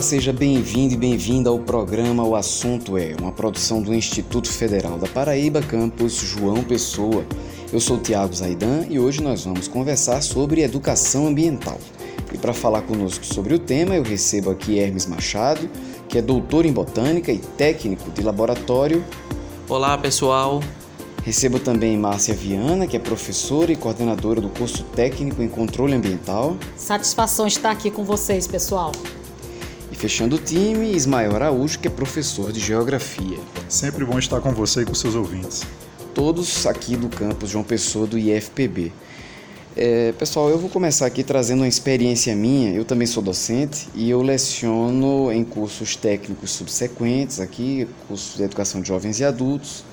Olá, seja bem-vindo e bem-vinda ao programa O Assunto É, uma produção do Instituto Federal da Paraíba, campus João Pessoa. Eu sou Tiago Zaidan e hoje nós vamos conversar sobre educação ambiental. E para falar conosco sobre o tema, eu recebo aqui Hermes Machado, que é doutor em botânica e técnico de laboratório. Olá, pessoal. Recebo também Márcia Viana, que é professora e coordenadora do curso técnico em controle ambiental. Satisfação estar aqui com vocês, pessoal. E fechando o time, Ismael Araújo, que é professor de geografia. Sempre bom estar com você e com seus ouvintes. Todos aqui do campus João Pessoa do IFPB. É, pessoal, eu vou começar aqui trazendo uma experiência minha. Eu também sou docente e eu leciono em cursos técnicos subsequentes aqui, cursos de educação de jovens e adultos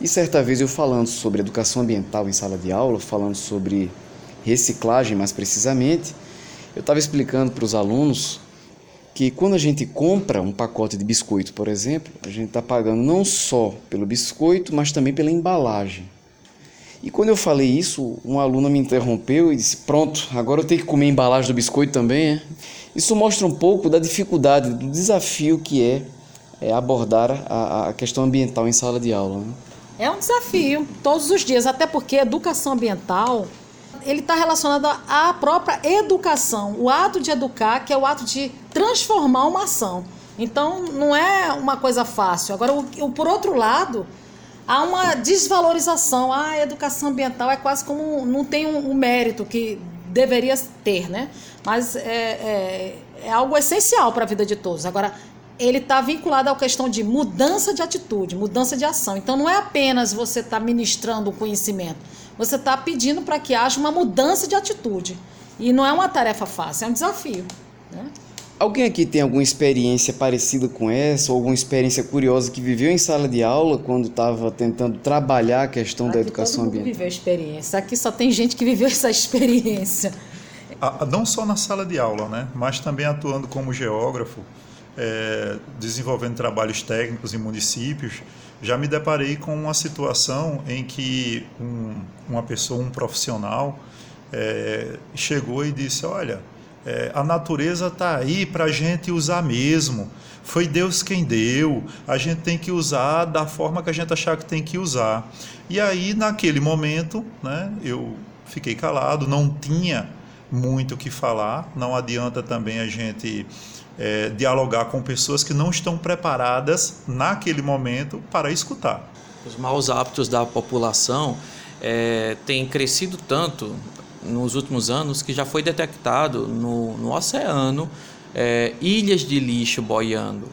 e certa vez eu falando sobre educação ambiental em sala de aula, falando sobre reciclagem mais precisamente, eu estava explicando para os alunos que quando a gente compra um pacote de biscoito, por exemplo, a gente está pagando não só pelo biscoito, mas também pela embalagem. E quando eu falei isso, um aluno me interrompeu e disse: Pronto, agora eu tenho que comer a embalagem do biscoito também. É? Isso mostra um pouco da dificuldade, do desafio que é, é abordar a, a, questão ambiental em sala de aula. Né? É um desafio, todos os dias, até porque a educação ambiental ele está relacionado à própria educação, o ato de educar, que é o ato de transformar uma ação. Então, não é uma coisa fácil. Agora, o, o por outro lado, há uma desvalorização. Ah, a educação ambiental é quase como não tem um, um mérito que deveria ter, né? Mas é, é, é algo essencial para a vida de todos. Agora, ele está vinculado à questão de mudança de atitude, mudança de ação. Então não é apenas você estar tá ministrando o conhecimento, você está pedindo para que haja uma mudança de atitude. E não é uma tarefa fácil, é um desafio. Né? Alguém aqui tem alguma experiência parecida com essa, ou alguma experiência curiosa que viveu em sala de aula quando estava tentando trabalhar a questão aqui da educação todo mundo ambiental? viveu experiência. Aqui só tem gente que viveu essa experiência. Não só na sala de aula, né? mas também atuando como geógrafo é, desenvolvendo trabalhos técnicos em municípios, já me deparei com uma situação em que um, uma pessoa, um profissional, é, chegou e disse: Olha, é, a natureza está aí para a gente usar mesmo. Foi Deus quem deu, a gente tem que usar da forma que a gente achar que tem que usar. E aí, naquele momento, né, eu fiquei calado, não tinha muito o que falar, não adianta também a gente é, dialogar com pessoas que não estão preparadas naquele momento para escutar. Os maus hábitos da população é, têm crescido tanto nos últimos anos que já foi detectado no, no oceano é, ilhas de lixo boiando.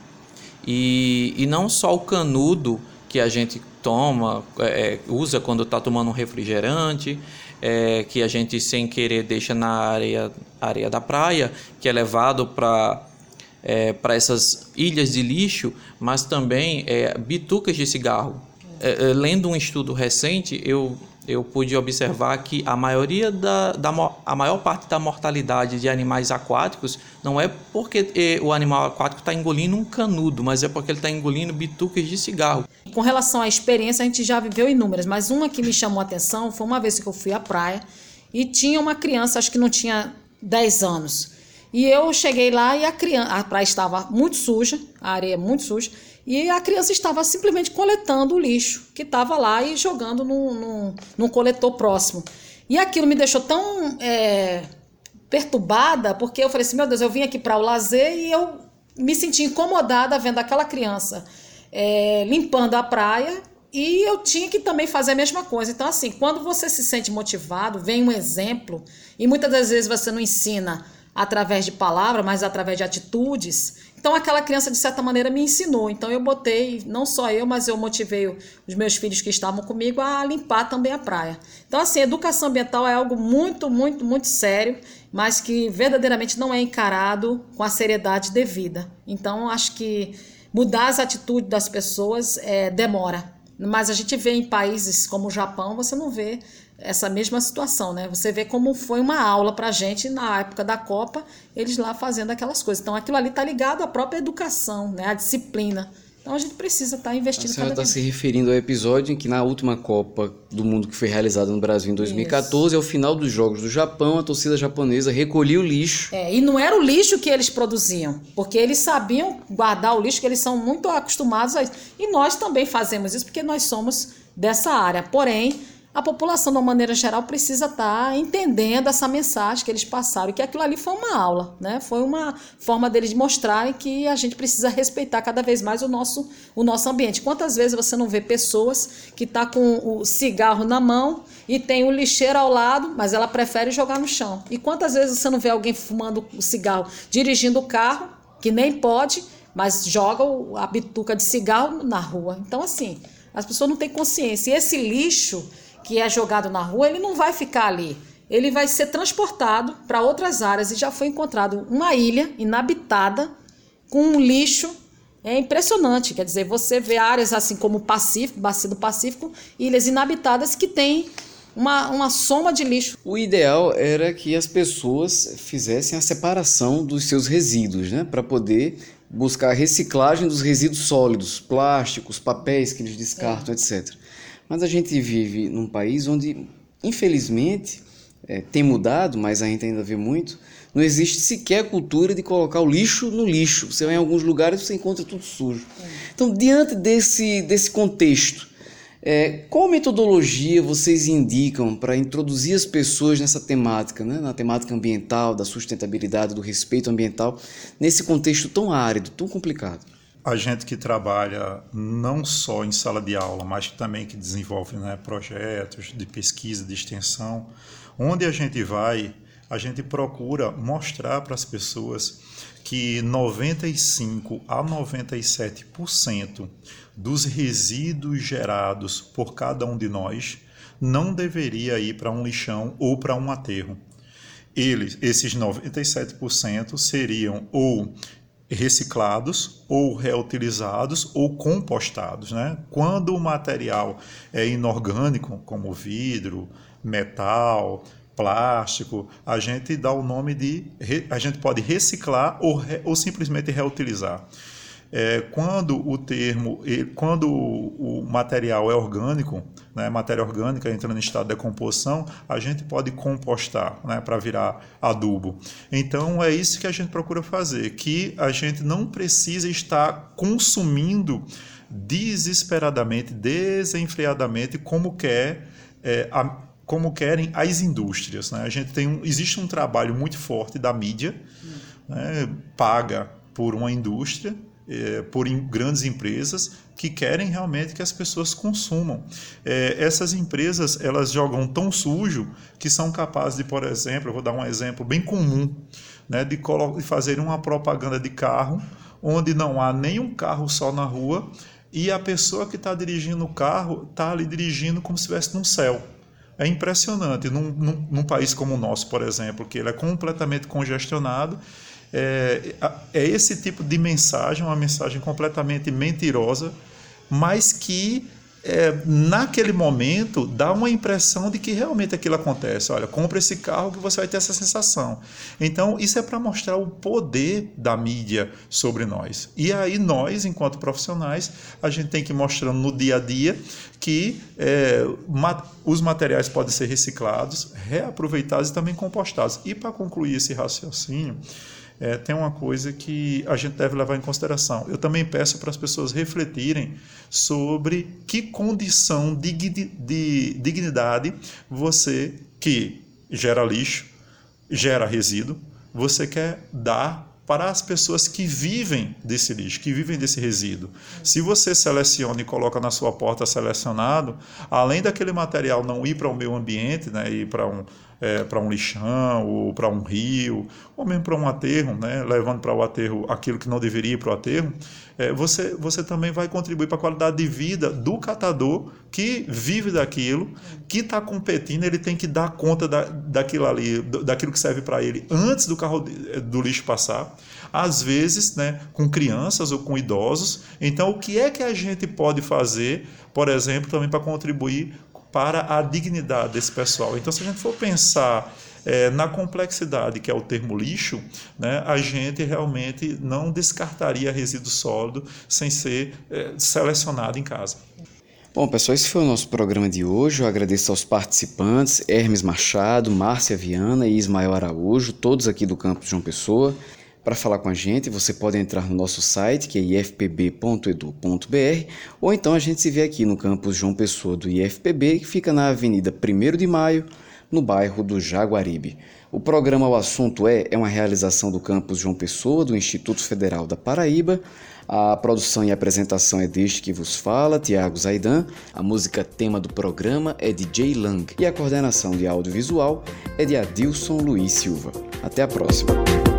E, e não só o canudo que a gente toma, é, usa quando está tomando um refrigerante, é, que a gente sem querer deixa na areia da praia, que é levado para é, para essas ilhas de lixo, mas também é, bitucas de cigarro. É, é, lendo um estudo recente, eu, eu pude observar que a maioria da, da a maior parte da mortalidade de animais aquáticos não é porque é, o animal aquático está engolindo um canudo, mas é porque ele está engolindo bitucas de cigarro. Com relação à experiência, a gente já viveu inúmeras, mas uma que me chamou a atenção foi uma vez que eu fui à praia e tinha uma criança, acho que não tinha 10 anos, e eu cheguei lá e a criança, a praia estava muito suja, a areia muito suja, e a criança estava simplesmente coletando o lixo que estava lá e jogando num, num, num, coletor próximo. E aquilo me deixou tão é, perturbada, porque eu falei assim: meu Deus, eu vim aqui para o lazer e eu me senti incomodada vendo aquela criança é, limpando a praia e eu tinha que também fazer a mesma coisa. Então, assim, quando você se sente motivado, vem um exemplo, e muitas das vezes você não ensina através de palavras, mas através de atitudes. Então aquela criança de certa maneira me ensinou. Então eu botei, não só eu, mas eu motivei os meus filhos que estavam comigo a limpar também a praia. Então assim, educação ambiental é algo muito, muito, muito sério, mas que verdadeiramente não é encarado com a seriedade devida. Então acho que mudar as atitudes das pessoas é, demora. Mas a gente vê em países como o Japão, você não vê essa mesma situação, né? Você vê como foi uma aula para a gente na época da Copa, eles lá fazendo aquelas coisas. Então aquilo ali está ligado à própria educação, né? À disciplina. Então a gente precisa estar tá investindo A senhora está se referindo ao episódio em que na última Copa do Mundo que foi realizada no Brasil em 2014, Isso. ao final dos Jogos do Japão, a torcida japonesa recolhia o lixo. É, e não era o lixo que eles produziam, porque eles sabiam guardar o lixo, que eles são muito acostumados a isso. E nós também fazemos isso porque nós somos dessa área. Porém, a população, de uma maneira geral, precisa estar tá entendendo essa mensagem que eles passaram, que aquilo ali foi uma aula, né? Foi uma forma deles mostrarem que a gente precisa respeitar cada vez mais o nosso, o nosso ambiente. Quantas vezes você não vê pessoas que tá com o cigarro na mão e tem o lixeiro ao lado, mas ela prefere jogar no chão? E quantas vezes você não vê alguém fumando o cigarro, dirigindo o carro, que nem pode, mas joga a bituca de cigarro na rua? Então, assim, as pessoas não têm consciência. E esse lixo que é jogado na rua, ele não vai ficar ali. Ele vai ser transportado para outras áreas e já foi encontrado uma ilha inabitada com um lixo é impressionante, quer dizer, você vê áreas assim como o Pacífico, Bacia do Pacífico, ilhas inabitadas que têm uma, uma soma de lixo. O ideal era que as pessoas fizessem a separação dos seus resíduos, né, para poder buscar a reciclagem dos resíduos sólidos, plásticos, papéis que eles descartam, é. etc. Mas a gente vive num país onde, infelizmente, é, tem mudado, mas a gente ainda vê muito, não existe sequer a cultura de colocar o lixo no lixo. Você vai em alguns lugares você encontra tudo sujo. Então, diante desse, desse contexto, é, qual metodologia vocês indicam para introduzir as pessoas nessa temática, né? na temática ambiental, da sustentabilidade, do respeito ambiental, nesse contexto tão árido, tão complicado? A gente que trabalha não só em sala de aula, mas também que desenvolve né, projetos de pesquisa, de extensão, onde a gente vai, a gente procura mostrar para as pessoas que 95 a 97% dos resíduos gerados por cada um de nós não deveria ir para um lixão ou para um aterro. Eles, esses 97% seriam ou reciclados ou reutilizados ou compostados. Né? Quando o material é inorgânico, como vidro, metal, plástico, a gente dá o nome de. A gente pode reciclar ou, ou simplesmente reutilizar. É, quando o termo, quando o material é orgânico, né, matéria orgânica entrando em estado de decomposição, a gente pode compostar né, para virar adubo. Então é isso que a gente procura fazer, que a gente não precisa estar consumindo desesperadamente, desenfreadamente, como quer é, a, como querem as indústrias. Né? A gente tem um, existe um trabalho muito forte da mídia, né, paga por uma indústria é, por em, grandes empresas que querem realmente que as pessoas consumam. É, essas empresas elas jogam tão sujo que são capazes de, por exemplo, eu vou dar um exemplo bem comum, né, de, de fazer uma propaganda de carro onde não há nenhum carro só na rua e a pessoa que está dirigindo o carro está ali dirigindo como se estivesse no céu. É impressionante. Num, num, num, país como o nosso, por exemplo, que ele é completamente congestionado, é, é esse tipo de mensagem, uma mensagem completamente mentirosa, mas que é, naquele momento dá uma impressão de que realmente aquilo acontece. Olha, compra esse carro que você vai ter essa sensação. Então, isso é para mostrar o poder da mídia sobre nós. E aí, nós, enquanto profissionais, a gente tem que ir mostrando no dia a dia que é, os materiais podem ser reciclados, reaproveitados e também compostados. E para concluir esse raciocínio, é, tem uma coisa que a gente deve levar em consideração. Eu também peço para as pessoas refletirem sobre que condição de, de dignidade você que gera lixo, gera resíduo, você quer dar para as pessoas que vivem desse lixo, que vivem desse resíduo. Se você seleciona e coloca na sua porta selecionado, além daquele material não ir para o meio ambiente, né, ir para um, é, para um lixão ou para um rio, ou mesmo para um aterro, né, levando para o aterro aquilo que não deveria ir para o aterro, é, você, você também vai contribuir para a qualidade de vida do catador que vive daquilo, que está competindo, ele tem que dar conta da, daquilo ali, daquilo que serve para ele antes do carro do lixo passar, às vezes né, com crianças ou com idosos. Então, o que é que a gente pode fazer, por exemplo, também para contribuir para a dignidade desse pessoal. Então, se a gente for pensar é, na complexidade que é o termo lixo, né, a gente realmente não descartaria resíduo sólido sem ser é, selecionado em casa. Bom, pessoal, esse foi o nosso programa de hoje. Eu agradeço aos participantes, Hermes Machado, Márcia Viana e Ismael Araújo, todos aqui do campus João Pessoa. Para falar com a gente, você pode entrar no nosso site, que é ifpb.edu.br, ou então a gente se vê aqui no campus João Pessoa do IFPB, que fica na Avenida 1 de Maio, no bairro do Jaguaribe. O programa O Assunto É é uma realização do campus João Pessoa, do Instituto Federal da Paraíba. A produção e apresentação é deste que vos fala, Tiago Zaidan. A música tema do programa é de Jay Lang e a coordenação de audiovisual é de Adilson Luiz Silva. Até a próxima.